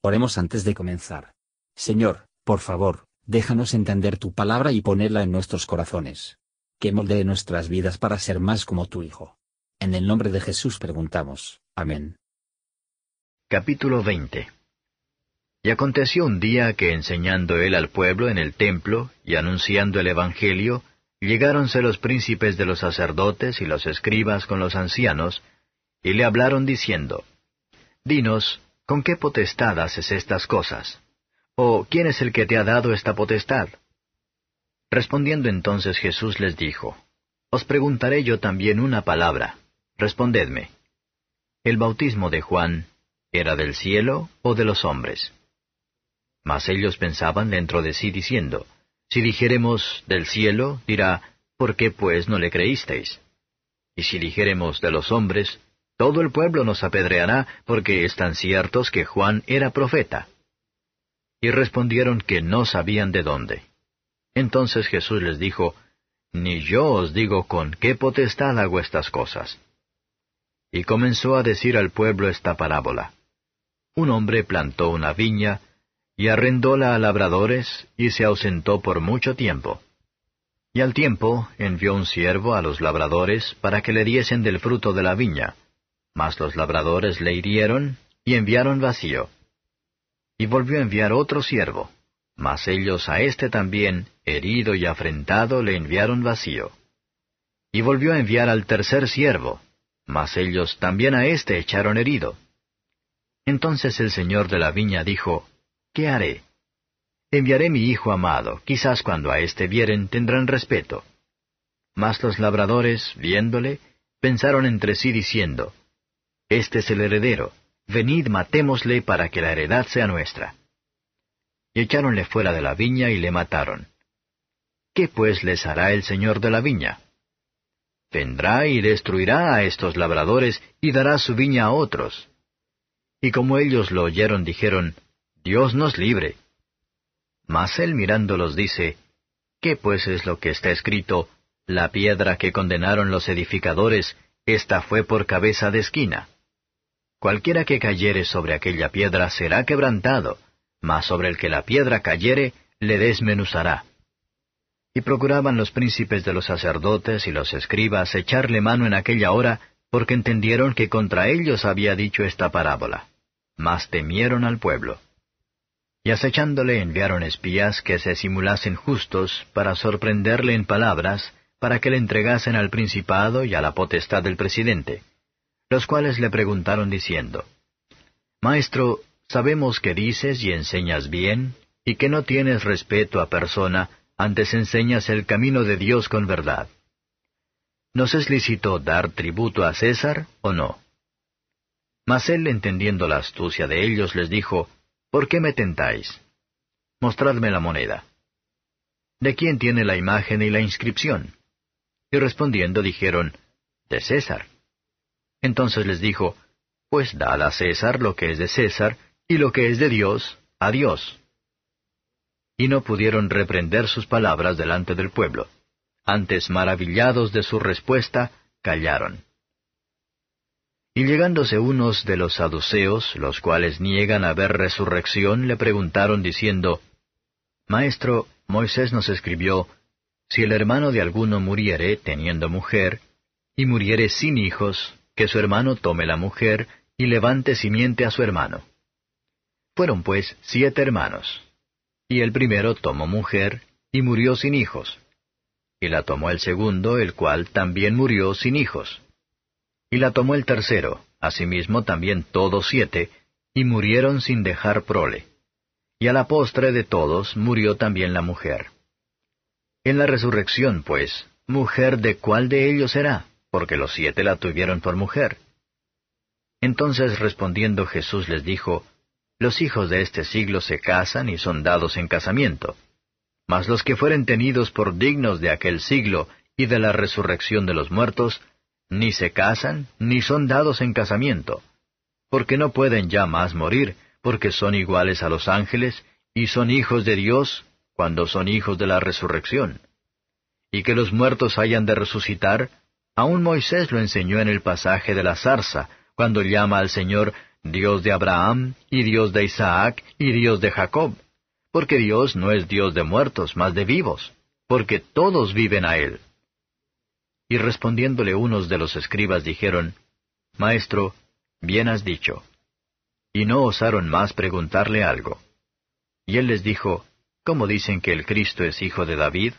Oremos antes de comenzar. Señor, por favor, déjanos entender tu palabra y ponerla en nuestros corazones. Que moldee nuestras vidas para ser más como tu Hijo. En el nombre de Jesús preguntamos. Amén. Capítulo 20 Y aconteció un día que enseñando él al pueblo en el templo y anunciando el Evangelio, llegáronse los príncipes de los sacerdotes y los escribas con los ancianos, y le hablaron diciendo, Dinos, ¿con qué potestad haces estas cosas? ¿O quién es el que te ha dado esta potestad? Respondiendo entonces Jesús les dijo, Os preguntaré yo también una palabra, respondedme. ¿El bautismo de Juan era del cielo o de los hombres? Mas ellos pensaban dentro de sí diciendo, Si dijéremos del cielo, dirá, ¿por qué pues no le creísteis? Y si dijéremos de los hombres, todo el pueblo nos apedreará porque están ciertos que Juan era profeta. Y respondieron que no sabían de dónde. Entonces Jesús les dijo, Ni yo os digo con qué potestad hago estas cosas. Y comenzó a decir al pueblo esta parábola. Un hombre plantó una viña, y arrendóla a labradores, y se ausentó por mucho tiempo. Y al tiempo envió un siervo a los labradores para que le diesen del fruto de la viña. Mas los labradores le hirieron y enviaron vacío. Y volvió a enviar otro siervo, mas ellos a éste también, herido y afrentado, le enviaron vacío. Y volvió a enviar al tercer siervo, mas ellos también a éste echaron herido. Entonces el señor de la viña dijo, ¿Qué haré? Enviaré mi hijo amado, quizás cuando a éste vieren tendrán respeto. Mas los labradores, viéndole, pensaron entre sí diciendo, este es el heredero. Venid, matémosle para que la heredad sea nuestra. Y echáronle fuera de la viña y le mataron. ¿Qué pues les hará el señor de la viña? Vendrá y destruirá a estos labradores y dará su viña a otros. Y como ellos lo oyeron, dijeron, Dios nos libre. Mas él mirándolos dice, ¿qué pues es lo que está escrito? La piedra que condenaron los edificadores, esta fue por cabeza de esquina. Cualquiera que cayere sobre aquella piedra será quebrantado, mas sobre el que la piedra cayere le desmenuzará. Y procuraban los príncipes de los sacerdotes y los escribas echarle mano en aquella hora, porque entendieron que contra ellos había dicho esta parábola. Mas temieron al pueblo. Y acechándole enviaron espías que se simulasen justos para sorprenderle en palabras, para que le entregasen al principado y a la potestad del presidente los cuales le preguntaron diciendo, Maestro, sabemos que dices y enseñas bien, y que no tienes respeto a persona, antes enseñas el camino de Dios con verdad. ¿Nos es lícito dar tributo a César o no? Mas él, entendiendo la astucia de ellos, les dijo, ¿Por qué me tentáis? Mostradme la moneda. ¿De quién tiene la imagen y la inscripción? Y respondiendo dijeron, De César. Entonces les dijo, Pues dad a César lo que es de César, y lo que es de Dios, a Dios. Y no pudieron reprender sus palabras delante del pueblo. Antes, maravillados de su respuesta, callaron. Y llegándose unos de los saduceos, los cuales niegan haber resurrección, le preguntaron diciendo, Maestro, Moisés nos escribió, Si el hermano de alguno muriere teniendo mujer, y muriere sin hijos, que su hermano tome la mujer y levante simiente a su hermano. Fueron pues siete hermanos. Y el primero tomó mujer y murió sin hijos. Y la tomó el segundo, el cual también murió sin hijos. Y la tomó el tercero, asimismo también todos siete, y murieron sin dejar prole. Y a la postre de todos murió también la mujer. En la resurrección, pues, mujer de cuál de ellos será? Porque los siete la tuvieron por mujer. Entonces respondiendo Jesús les dijo, Los hijos de este siglo se casan y son dados en casamiento. Mas los que fueren tenidos por dignos de aquel siglo y de la resurrección de los muertos, ni se casan, ni son dados en casamiento, porque no pueden ya más morir, porque son iguales a los ángeles, y son hijos de Dios, cuando son hijos de la resurrección. Y que los muertos hayan de resucitar, Aún Moisés lo enseñó en el pasaje de la zarza, cuando llama al Señor Dios de Abraham, y Dios de Isaac, y Dios de Jacob, porque Dios no es Dios de muertos, mas de vivos, porque todos viven a Él. Y respondiéndole unos de los escribas dijeron, Maestro, bien has dicho. Y no osaron más preguntarle algo. Y él les dijo, ¿Cómo dicen que el Cristo es hijo de David?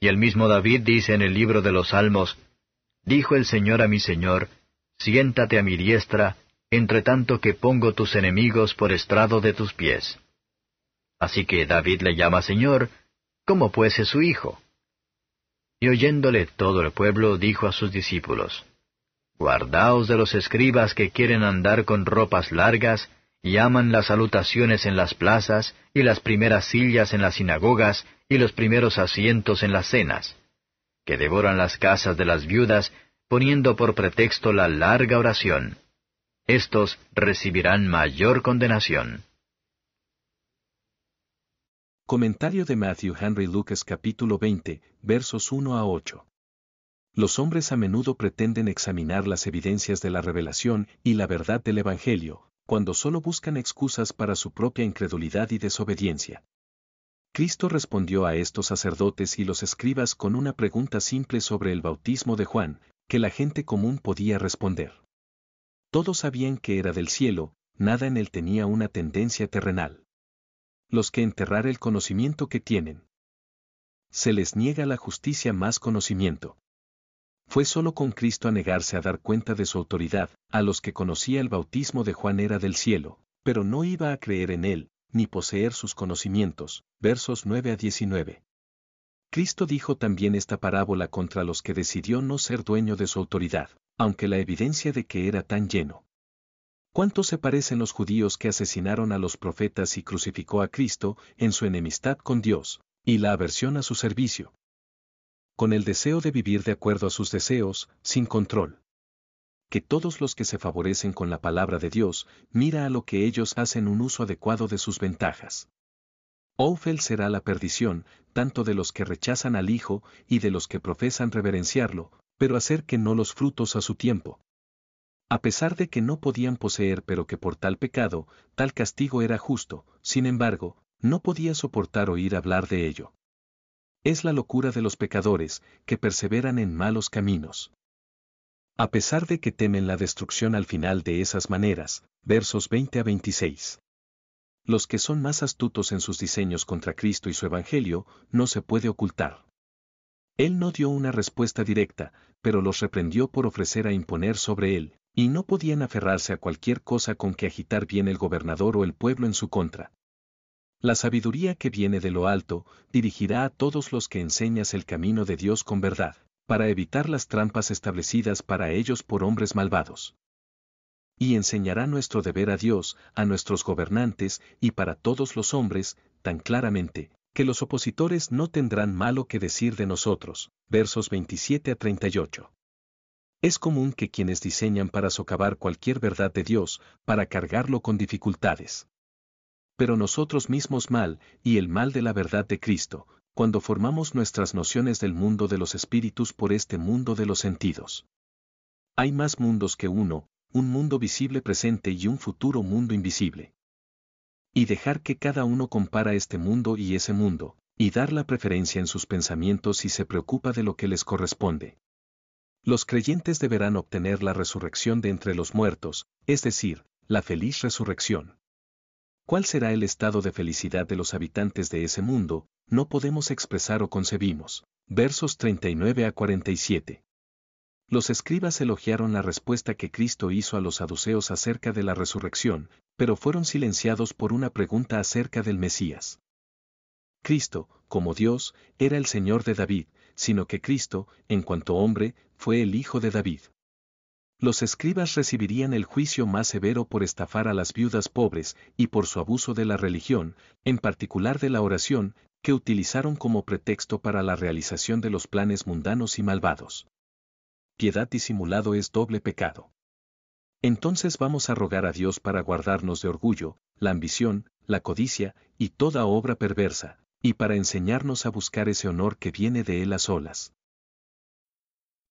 Y el mismo David dice en el libro de los Salmos, Dijo el Señor a mi Señor, Siéntate a mi diestra, entre tanto que pongo tus enemigos por estrado de tus pies. Así que David le llama Señor, ¿cómo pues es su hijo? Y oyéndole todo el pueblo, dijo a sus discípulos, Guardaos de los escribas que quieren andar con ropas largas, y aman las salutaciones en las plazas, y las primeras sillas en las sinagogas, y los primeros asientos en las cenas, que devoran las casas de las viudas, poniendo por pretexto la larga oración. Estos recibirán mayor condenación. Comentario de Matthew Henry Lucas capítulo 20, versos 1 a 8. Los hombres a menudo pretenden examinar las evidencias de la revelación y la verdad del Evangelio, cuando solo buscan excusas para su propia incredulidad y desobediencia. Cristo respondió a estos sacerdotes y los escribas con una pregunta simple sobre el bautismo de Juan, que la gente común podía responder. Todos sabían que era del cielo, nada en él tenía una tendencia terrenal los que enterrar el conocimiento que tienen. Se les niega la justicia más conocimiento. Fue solo con Cristo a negarse a dar cuenta de su autoridad, a los que conocía el bautismo de Juan era del cielo, pero no iba a creer en él, ni poseer sus conocimientos. Versos 9 a 19. Cristo dijo también esta parábola contra los que decidió no ser dueño de su autoridad, aunque la evidencia de que era tan lleno. ¿Cuánto se parecen los judíos que asesinaron a los profetas y crucificó a Cristo en su enemistad con Dios, y la aversión a su servicio? Con el deseo de vivir de acuerdo a sus deseos, sin control. Que todos los que se favorecen con la palabra de Dios, mira a lo que ellos hacen un uso adecuado de sus ventajas. Oufel será la perdición, tanto de los que rechazan al Hijo y de los que profesan reverenciarlo, pero hacer que no los frutos a su tiempo, a pesar de que no podían poseer pero que por tal pecado, tal castigo era justo, sin embargo, no podía soportar oír hablar de ello. Es la locura de los pecadores, que perseveran en malos caminos. A pesar de que temen la destrucción al final de esas maneras, versos 20 a 26. Los que son más astutos en sus diseños contra Cristo y su Evangelio, no se puede ocultar. Él no dio una respuesta directa, pero los reprendió por ofrecer a imponer sobre él, y no podían aferrarse a cualquier cosa con que agitar bien el gobernador o el pueblo en su contra. La sabiduría que viene de lo alto dirigirá a todos los que enseñas el camino de Dios con verdad, para evitar las trampas establecidas para ellos por hombres malvados. Y enseñará nuestro deber a Dios, a nuestros gobernantes y para todos los hombres, tan claramente, que los opositores no tendrán malo que decir de nosotros. Versos 27 a 38. Es común que quienes diseñan para socavar cualquier verdad de Dios, para cargarlo con dificultades. Pero nosotros mismos mal, y el mal de la verdad de Cristo, cuando formamos nuestras nociones del mundo de los espíritus por este mundo de los sentidos. Hay más mundos que uno, un mundo visible presente y un futuro mundo invisible. Y dejar que cada uno compara este mundo y ese mundo, y dar la preferencia en sus pensamientos si se preocupa de lo que les corresponde. Los creyentes deberán obtener la resurrección de entre los muertos, es decir, la feliz resurrección. ¿Cuál será el estado de felicidad de los habitantes de ese mundo? No podemos expresar o concebimos. Versos 39 a 47. Los escribas elogiaron la respuesta que Cristo hizo a los saduceos acerca de la resurrección, pero fueron silenciados por una pregunta acerca del Mesías. Cristo, como Dios, era el Señor de David, sino que Cristo, en cuanto hombre, fue el hijo de David. Los escribas recibirían el juicio más severo por estafar a las viudas pobres y por su abuso de la religión, en particular de la oración, que utilizaron como pretexto para la realización de los planes mundanos y malvados. Piedad disimulado es doble pecado. Entonces vamos a rogar a Dios para guardarnos de orgullo, la ambición, la codicia y toda obra perversa, y para enseñarnos a buscar ese honor que viene de Él a solas.